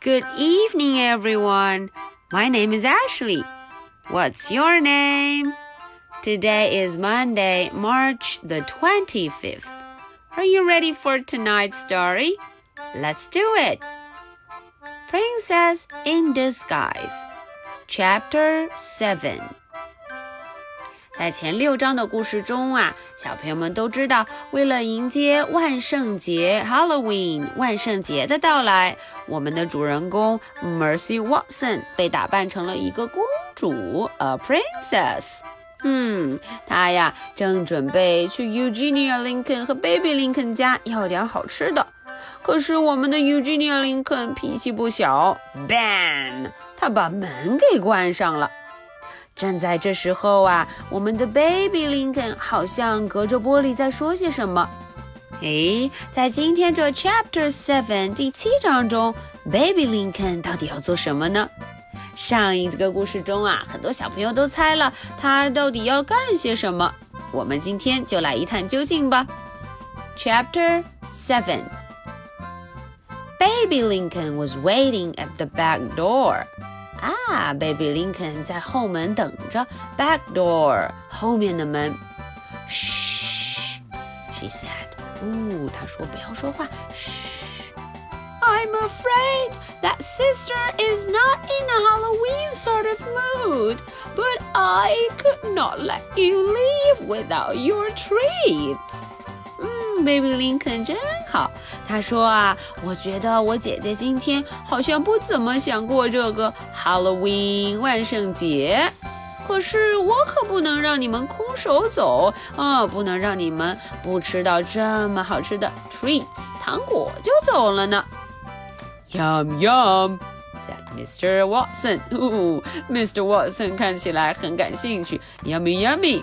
Good evening, everyone. My name is Ashley. What's your name? Today is Monday, March the 25th. Are you ready for tonight's story? Let's do it. Princess in Disguise, Chapter 7. 在前六章的故事中啊，小朋友们都知道，为了迎接万圣节 （Halloween） 万圣节的到来，我们的主人公 Mercy Watson 被打扮成了一个公主 （a princess）。嗯，她呀正准备去 Eugenia Lincoln 和 Baby Lincoln 家要点好吃的，可是我们的 Eugenia Lincoln 脾气不小，bang，她把门给关上了。正在这时候啊，我们的 Baby Lincoln 好像隔着玻璃在说些什么。诶，在今天这 Chapter Seven 第七章中，Baby Lincoln 到底要做什么呢？上一个故事中啊，很多小朋友都猜了他到底要干些什么。我们今天就来一探究竟吧。Chapter Seven Baby Lincoln was waiting at the back door. 啊，Baby Lincoln 在后门等着，back door 后面的门。Shh，she said。呜，她说不要说话。Shh。I'm afraid that sister is not in a Halloween sort of mood, but I could not let you leave without your treats. 嗯，Baby Lincoln 真好。他说啊，我觉得我姐姐今天好像不怎么想过这个 Halloween 万圣节。可是我可不能让你们空手走啊，不能让你们不吃到这么好吃的 treats 糖果就走了呢。Yum yum said Mr. Watson。哦，Mr. Watson 看起来很感兴趣。Yummy yummy。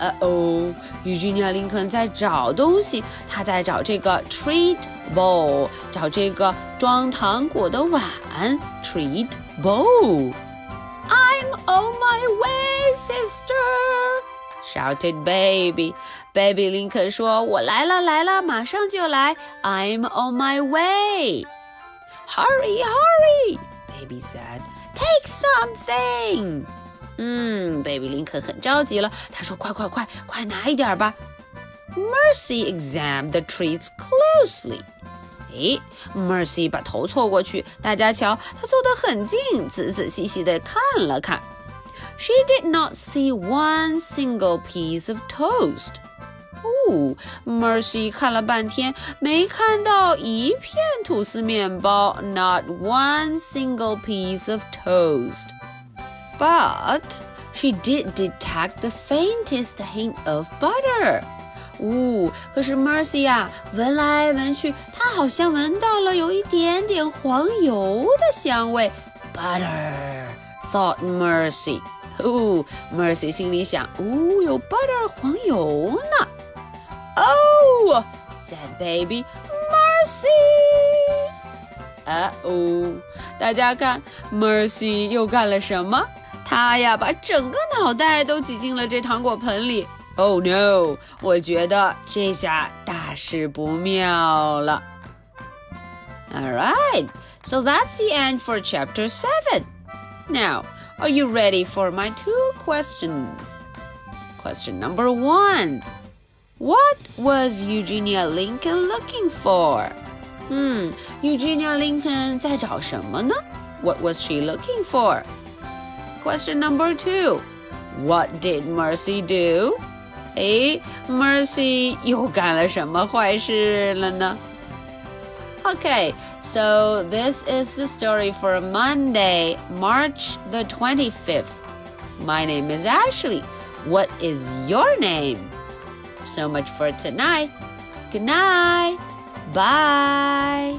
呃哦，Eugenia 林肯在找东西，他在找这个 treat bowl，找这个装糖果的碗 treat bowl。I'm on my way, sister. Shouted baby, baby Lincoln 说：“我来了，来了，马上就来。”I'm on my way. Hurry, hurry, baby said. Take something. 嗯，Baby 林肯很着急了，他说：“快快快，快拿一点吧。” Mercy examined the treats closely. 哎，Mercy 把头凑过去，大家瞧，她凑得很近，仔仔细细地看了看。She did not see one single piece of toast. 哦，Mercy 看了半天，没看到一片吐司面包，not one single piece of toast. But she did detect the faintest hint of butter. 呜，可是 Mercy 呀，闻来闻去，她好像闻到了有一点点黄油的香味。Butter，thought Mercy。哦，Mercy 心里想，哦，有 butter 黄油呢。Oh，said baby，Mercy。啊哦，大家看，Mercy 又干了什么？ 她呀，把整个脑袋都挤进了这糖果盆里。Oh no！我觉得这下大事不妙了。All right, so that's the end for chapter 7. Now, are you ready for my two questions? Question number one What was Eugenia Lincoln looking for? Hmm, Eugenia Lincoln 在找什么呢? What was she looking for? Question number two What did Mercy do? 哎，Mercy 又干了什么坏事了呢？Okay, so this is the story for Monday, March the 25th. My name is Ashley. What is your name? So much for tonight. Good night. Bye.